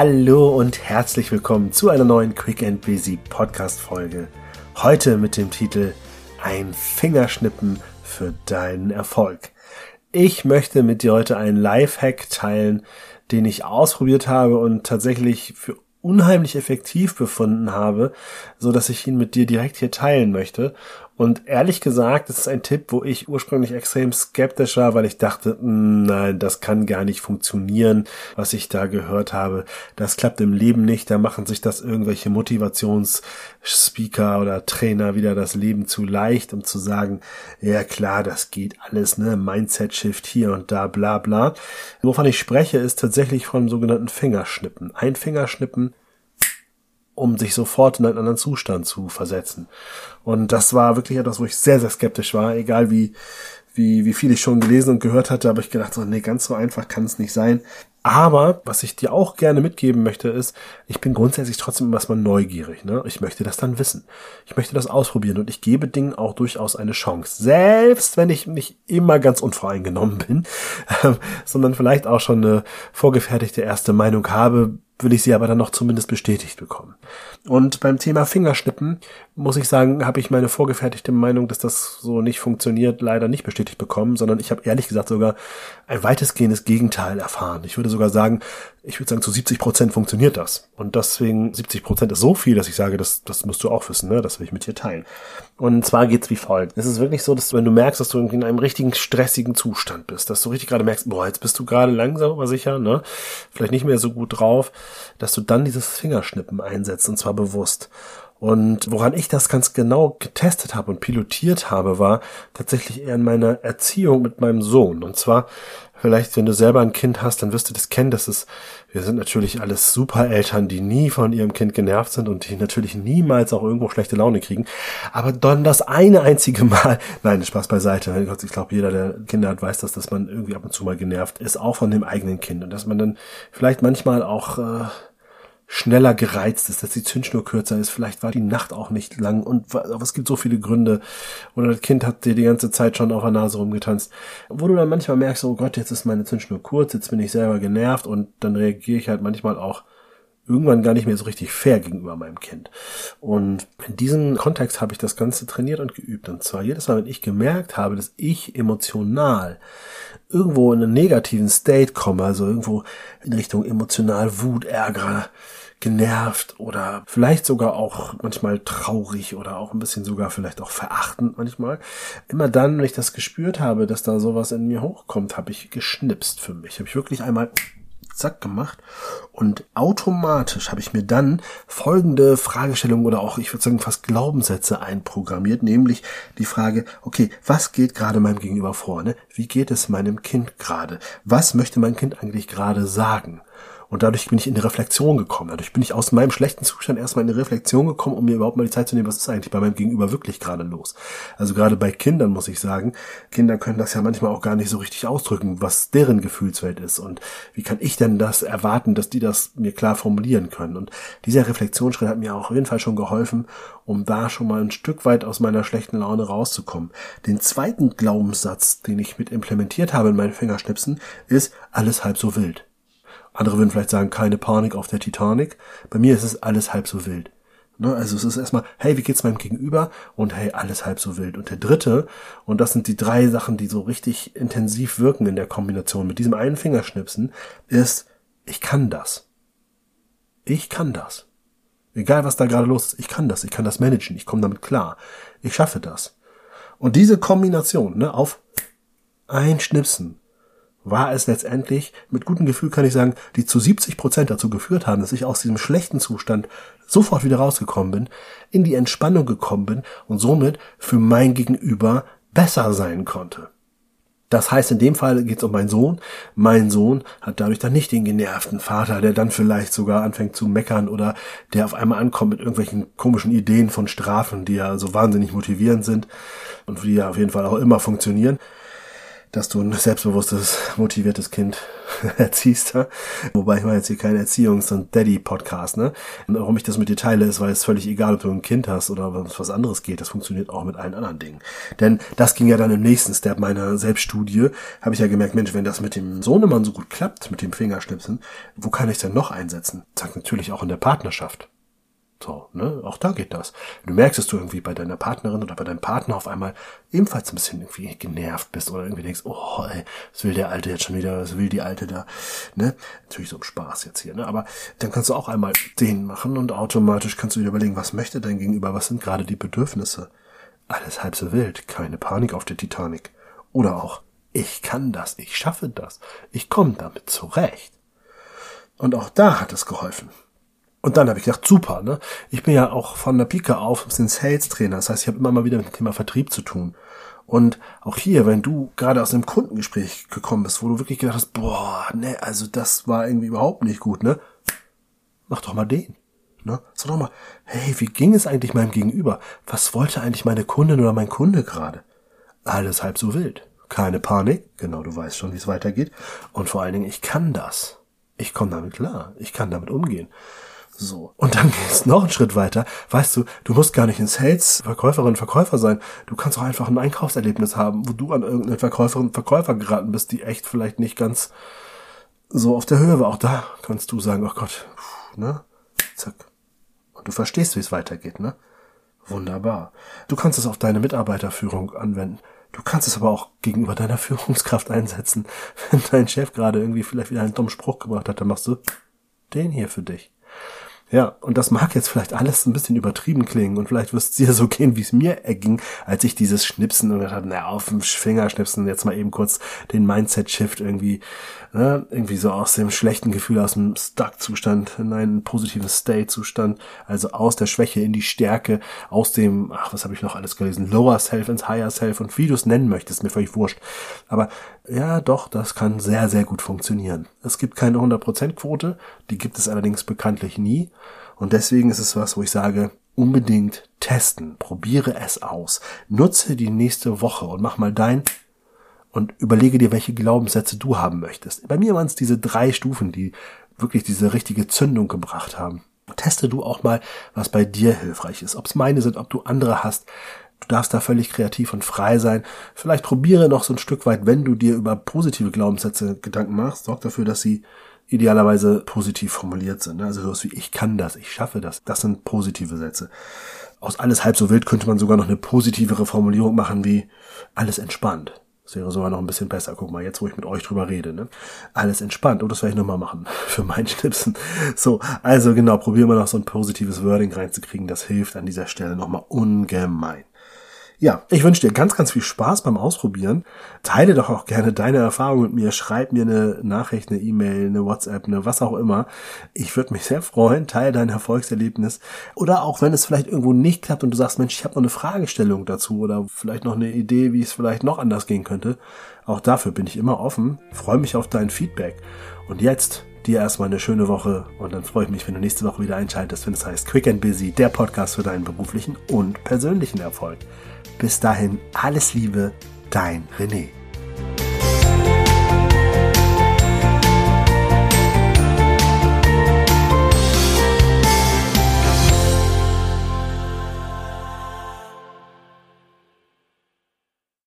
Hallo und herzlich willkommen zu einer neuen Quick and Busy Podcast Folge. Heute mit dem Titel Ein Fingerschnippen für deinen Erfolg. Ich möchte mit dir heute einen Lifehack teilen, den ich ausprobiert habe und tatsächlich für unheimlich effektiv befunden habe, so dass ich ihn mit dir direkt hier teilen möchte und ehrlich gesagt, das ist ein Tipp, wo ich ursprünglich extrem skeptisch war, weil ich dachte, hm, nein, das kann gar nicht funktionieren, was ich da gehört habe. Das klappt im Leben nicht. Da machen sich das irgendwelche Motivationsspeaker oder Trainer wieder das Leben zu leicht, um zu sagen, ja klar, das geht alles, ne, Mindset-Shift hier und da, bla bla. Wovon ich spreche, ist tatsächlich vom sogenannten Fingerschnippen. Ein Fingerschnippen um sich sofort in einen anderen Zustand zu versetzen. Und das war wirklich etwas, wo ich sehr, sehr skeptisch war, egal wie, wie, wie viel ich schon gelesen und gehört hatte, aber ich gedacht, so, nee, ganz so einfach kann es nicht sein. Aber was ich dir auch gerne mitgeben möchte, ist, ich bin grundsätzlich trotzdem erstmal neugierig. Ne? Ich möchte das dann wissen. Ich möchte das ausprobieren und ich gebe Dingen auch durchaus eine Chance. Selbst wenn ich nicht immer ganz unvoreingenommen bin, sondern vielleicht auch schon eine vorgefertigte erste Meinung habe, will ich sie aber dann noch zumindest bestätigt bekommen. Und beim Thema Fingerschnippen muss ich sagen, habe ich meine vorgefertigte Meinung, dass das so nicht funktioniert, leider nicht bestätigt bekommen, sondern ich habe ehrlich gesagt sogar ein weitestgehendes Gegenteil erfahren. Ich würde sogar sagen, ich würde sagen, zu 70 Prozent funktioniert das. Und deswegen 70 Prozent ist so viel, dass ich sage, das, das musst du auch wissen, ne? das will ich mit dir teilen. Und zwar geht's wie folgt. Es ist wirklich so, dass wenn du merkst, dass du in einem richtigen stressigen Zustand bist, dass du richtig gerade merkst, boah, jetzt bist du gerade langsam aber sicher, ne? Vielleicht nicht mehr so gut drauf, dass du dann dieses Fingerschnippen einsetzt und zwar bewusst. Und woran ich das ganz genau getestet habe und pilotiert habe, war tatsächlich eher in meiner Erziehung mit meinem Sohn. Und zwar, vielleicht, wenn du selber ein Kind hast, dann wirst du das kennen. Das ist, wir sind natürlich alles super Eltern, die nie von ihrem Kind genervt sind und die natürlich niemals auch irgendwo schlechte Laune kriegen. Aber dann das eine einzige Mal, nein, Spaß beiseite. Ich glaube, jeder, der Kinder hat, weiß das, dass man irgendwie ab und zu mal genervt ist, auch von dem eigenen Kind. Und dass man dann vielleicht manchmal auch, äh, schneller gereizt ist, dass die Zündschnur kürzer ist, vielleicht war die Nacht auch nicht lang und aber es gibt so viele Gründe. Oder das Kind hat dir die ganze Zeit schon auf der Nase rumgetanzt. Wo du dann manchmal merkst, oh Gott, jetzt ist meine Zündschnur kurz, jetzt bin ich selber genervt und dann reagiere ich halt manchmal auch irgendwann gar nicht mehr so richtig fair gegenüber meinem Kind. Und in diesem Kontext habe ich das Ganze trainiert und geübt. Und zwar jedes Mal, wenn ich gemerkt habe, dass ich emotional irgendwo in einen negativen State komme, also irgendwo in Richtung emotional Wut, Ärger, genervt oder vielleicht sogar auch manchmal traurig oder auch ein bisschen sogar vielleicht auch verachtend manchmal. Immer dann, wenn ich das gespürt habe, dass da sowas in mir hochkommt, habe ich geschnipst für mich. Habe ich wirklich einmal zack gemacht und automatisch habe ich mir dann folgende Fragestellung oder auch ich würde sagen fast Glaubenssätze einprogrammiert, nämlich die Frage, okay, was geht gerade meinem Gegenüber vor? Ne? Wie geht es meinem Kind gerade? Was möchte mein Kind eigentlich gerade sagen? Und dadurch bin ich in die Reflexion gekommen. Dadurch bin ich aus meinem schlechten Zustand erstmal in die Reflexion gekommen, um mir überhaupt mal die Zeit zu nehmen, was ist eigentlich bei meinem Gegenüber wirklich gerade los. Also gerade bei Kindern muss ich sagen, Kinder können das ja manchmal auch gar nicht so richtig ausdrücken, was deren Gefühlswelt ist. Und wie kann ich denn das erwarten, dass die das mir klar formulieren können? Und dieser Reflexionsschritt hat mir auch auf jeden Fall schon geholfen, um da schon mal ein Stück weit aus meiner schlechten Laune rauszukommen. Den zweiten Glaubenssatz, den ich mit implementiert habe in meinen Fingerschnipsen, ist alles halb so wild. Andere würden vielleicht sagen, keine Panik auf der Titanic. Bei mir ist es alles halb so wild. Ne? Also es ist erstmal, hey, wie geht's meinem Gegenüber? Und hey, alles halb so wild. Und der dritte, und das sind die drei Sachen, die so richtig intensiv wirken in der Kombination mit diesem einen Fingerschnipsen, ist, ich kann das. Ich kann das. Egal was da gerade los ist, ich kann das. Ich kann das managen. Ich komme damit klar. Ich schaffe das. Und diese Kombination, ne, auf ein Schnipsen, war es letztendlich, mit gutem Gefühl kann ich sagen, die zu 70 Prozent dazu geführt haben, dass ich aus diesem schlechten Zustand sofort wieder rausgekommen bin, in die Entspannung gekommen bin und somit für mein Gegenüber besser sein konnte. Das heißt, in dem Fall geht es um meinen Sohn. Mein Sohn hat dadurch dann nicht den genervten Vater, der dann vielleicht sogar anfängt zu meckern oder der auf einmal ankommt mit irgendwelchen komischen Ideen von Strafen, die ja so wahnsinnig motivierend sind und die ja auf jeden Fall auch immer funktionieren dass du ein selbstbewusstes, motiviertes Kind erziehst. Wobei ich mache jetzt hier keinen Erziehungs- und Daddy-Podcast. Ne? Und warum ich das mit dir teile, ist, weil es völlig egal, ob du ein Kind hast oder was anderes geht. Das funktioniert auch mit allen anderen Dingen. Denn das ging ja dann im nächsten Step meiner Selbststudie. Habe ich ja gemerkt, Mensch, wenn das mit dem Sohnemann so gut klappt, mit dem Fingerschnipsen, wo kann ich denn noch einsetzen? Zack, natürlich auch in der Partnerschaft. So, ne? Auch da geht das. Du merkst, dass du irgendwie bei deiner Partnerin oder bei deinem Partner auf einmal ebenfalls ein bisschen irgendwie genervt bist oder irgendwie denkst, oh, ey, was will der Alte jetzt schon wieder, was will die Alte da, ne? Natürlich so im Spaß jetzt hier, ne? Aber dann kannst du auch einmal den machen und automatisch kannst du dir überlegen, was möchte dein Gegenüber, was sind gerade die Bedürfnisse? Alles halb so wild, keine Panik auf der Titanic. Oder auch, ich kann das, ich schaffe das, ich komme damit zurecht. Und auch da hat es geholfen. Und dann habe ich gedacht, super, ne? Ich bin ja auch von der Pike auf ein Sales-Trainer. Das heißt, ich habe immer mal wieder mit dem Thema Vertrieb zu tun. Und auch hier, wenn du gerade aus einem Kundengespräch gekommen bist, wo du wirklich gedacht hast, boah, ne, also das war irgendwie überhaupt nicht gut, ne? Mach doch mal den. Ne? Sag doch mal, hey, wie ging es eigentlich meinem Gegenüber? Was wollte eigentlich meine Kundin oder mein Kunde gerade? Alles halb so wild. Keine Panik, genau, du weißt schon, wie es weitergeht. Und vor allen Dingen, ich kann das. Ich komme damit klar. Ich kann damit umgehen. So. Und dann gehst noch einen Schritt weiter. Weißt du, du musst gar nicht in Sales Verkäuferin, Verkäufer sein. Du kannst auch einfach ein Einkaufserlebnis haben, wo du an irgendeine Verkäuferin, Verkäufer geraten bist, die echt vielleicht nicht ganz so auf der Höhe war. Auch da kannst du sagen, oh Gott, ne? Zack. Und du verstehst, wie es weitergeht, ne? Wunderbar. Du kannst es auf deine Mitarbeiterführung anwenden. Du kannst es aber auch gegenüber deiner Führungskraft einsetzen. Wenn dein Chef gerade irgendwie vielleicht wieder einen dummen Spruch gebracht hat, dann machst du den hier für dich. Ja, und das mag jetzt vielleicht alles ein bisschen übertrieben klingen und vielleicht wirst es dir so gehen, wie es mir erging, als ich dieses Schnipsen und hatte, na, auf dem Fingerschnipsen jetzt mal eben kurz den Mindset-Shift irgendwie, ne, irgendwie so aus dem schlechten Gefühl, aus dem Stuck-Zustand in einen positiven State-Zustand, also aus der Schwäche in die Stärke, aus dem, ach, was habe ich noch alles gelesen, Lower Self ins Higher Self und wie du es nennen möchtest, mir völlig wurscht. Aber ja, doch, das kann sehr, sehr gut funktionieren. Es gibt keine 100%-Quote, die gibt es allerdings bekanntlich nie. Und deswegen ist es was, wo ich sage, unbedingt testen, probiere es aus, nutze die nächste Woche und mach mal dein und überlege dir, welche Glaubenssätze du haben möchtest. Bei mir waren es diese drei Stufen, die wirklich diese richtige Zündung gebracht haben. Teste du auch mal, was bei dir hilfreich ist. Ob es meine sind, ob du andere hast. Du darfst da völlig kreativ und frei sein. Vielleicht probiere noch so ein Stück weit, wenn du dir über positive Glaubenssätze Gedanken machst, sorg dafür, dass sie idealerweise positiv formuliert sind. Also sowas wie ich kann das, ich schaffe das. Das sind positive Sätze. Aus alles halb so wild könnte man sogar noch eine positivere Formulierung machen wie alles entspannt. Das wäre sogar noch ein bisschen besser. Guck mal, jetzt wo ich mit euch drüber rede, ne? Alles entspannt. Oh, das werde ich nochmal machen. Für mein Schnipsen. So, also genau, probieren wir noch so ein positives Wording reinzukriegen. Das hilft an dieser Stelle nochmal ungemein. Ja, ich wünsche dir ganz, ganz viel Spaß beim Ausprobieren. Teile doch auch gerne deine Erfahrung mit mir. Schreib mir eine Nachricht, eine E-Mail, eine WhatsApp, eine was auch immer. Ich würde mich sehr freuen. Teile dein Erfolgserlebnis. Oder auch wenn es vielleicht irgendwo nicht klappt und du sagst, Mensch, ich habe noch eine Fragestellung dazu oder vielleicht noch eine Idee, wie es vielleicht noch anders gehen könnte. Auch dafür bin ich immer offen. Freue mich auf dein Feedback. Und jetzt dir erstmal eine schöne Woche und dann freue ich mich, wenn du nächste Woche wieder einschaltest, wenn es heißt Quick and Busy, der Podcast für deinen beruflichen und persönlichen Erfolg. Bis dahin alles Liebe, dein René.